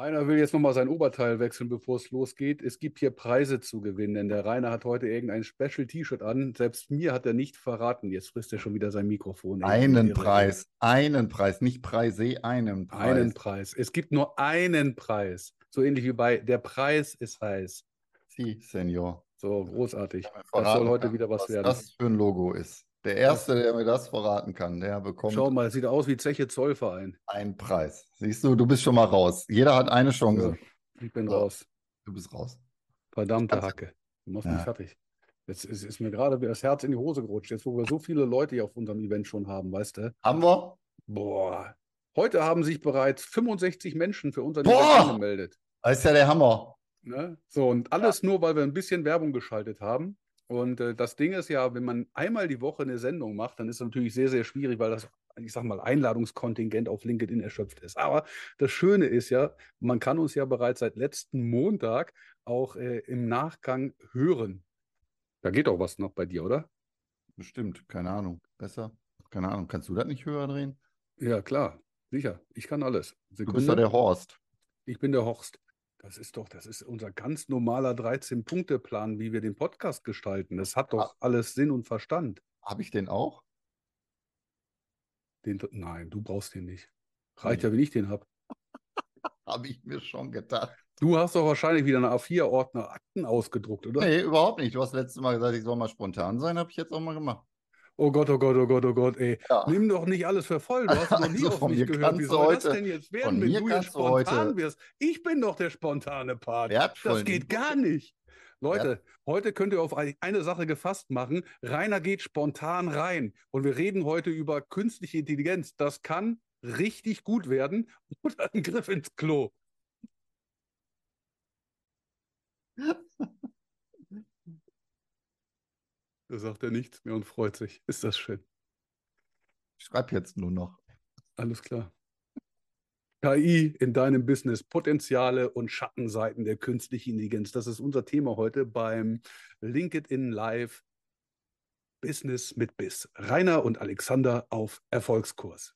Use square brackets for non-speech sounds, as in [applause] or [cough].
Rainer will jetzt nochmal sein Oberteil wechseln, bevor es losgeht. Es gibt hier Preise zu gewinnen, denn der Rainer hat heute irgendein Special-T-Shirt an. Selbst mir hat er nicht verraten. Jetzt frisst er schon wieder sein Mikrofon. Einen Preis, einen Preis, nicht Preise, einen Preis. Einen Preis. Es gibt nur einen Preis. So ähnlich wie bei Der Preis ist heiß. Sie, Senior. So, großartig. Das soll heute wieder was, was werden. Was das für ein Logo ist. Der Erste, der mir das verraten kann, der bekommt. Schau mal, sieht aus wie Zeche Zollverein. Ein Preis. Siehst du, du bist schon mal raus. Jeder hat eine Chance. Ja, ich bin so. raus. Du bist raus. Verdammte Hacke. Du machst ja. mich fertig. Jetzt ist, ist mir gerade das Herz in die Hose gerutscht. Jetzt, wo wir so viele Leute hier auf unserem Event schon haben, weißt du? Haben wir? Boah. Heute haben sich bereits 65 Menschen für unser Event angemeldet. Das ist ja der Hammer. Ne? So, und alles ja. nur, weil wir ein bisschen Werbung geschaltet haben. Und äh, das Ding ist ja, wenn man einmal die Woche eine Sendung macht, dann ist es natürlich sehr, sehr schwierig, weil das, ich sag mal, Einladungskontingent auf LinkedIn erschöpft ist. Aber das Schöne ist ja, man kann uns ja bereits seit letzten Montag auch äh, im Nachgang hören. Da geht doch was noch bei dir, oder? Bestimmt, keine Ahnung. Besser? Keine Ahnung. Kannst du das nicht höher drehen? Ja, klar. Sicher. Ich kann alles. Sekunde. Du bist ja der Horst. Ich bin der Horst. Das ist doch, das ist unser ganz normaler 13-Punkte-Plan, wie wir den Podcast gestalten. Das hat doch alles Sinn und Verstand. Habe ich den auch? Den, nein, du brauchst den nicht. Reicht nee. ja, wenn ich den habe. [laughs] habe ich mir schon gedacht. Du hast doch wahrscheinlich wieder eine A4-Ordner Akten ausgedruckt, oder? Nee, überhaupt nicht. Du hast letztes Mal gesagt, ich soll mal spontan sein, habe ich jetzt auch mal gemacht. Oh Gott, oh Gott, oh Gott, oh Gott, ey. Ja. Nimm doch nicht alles für voll. Du hast noch nie [laughs] also auf mich gehört. Wie soll heute, das denn jetzt werden, wenn du jetzt spontan heute, wirst? Ich bin doch der spontane Part. Das geht gar nicht. Leute, ja. heute könnt ihr auf eine Sache gefasst machen. Rainer geht spontan rein. Und wir reden heute über künstliche Intelligenz. Das kann richtig gut werden [laughs] oder ein Griff ins Klo. [laughs] Da sagt er nichts mehr und freut sich. Ist das schön. Ich schreibe jetzt nur noch. Alles klar. KI in deinem Business, Potenziale und Schattenseiten der künstlichen Intelligenz. Das ist unser Thema heute beim LinkedIn Live Business mit Biss. Rainer und Alexander auf Erfolgskurs.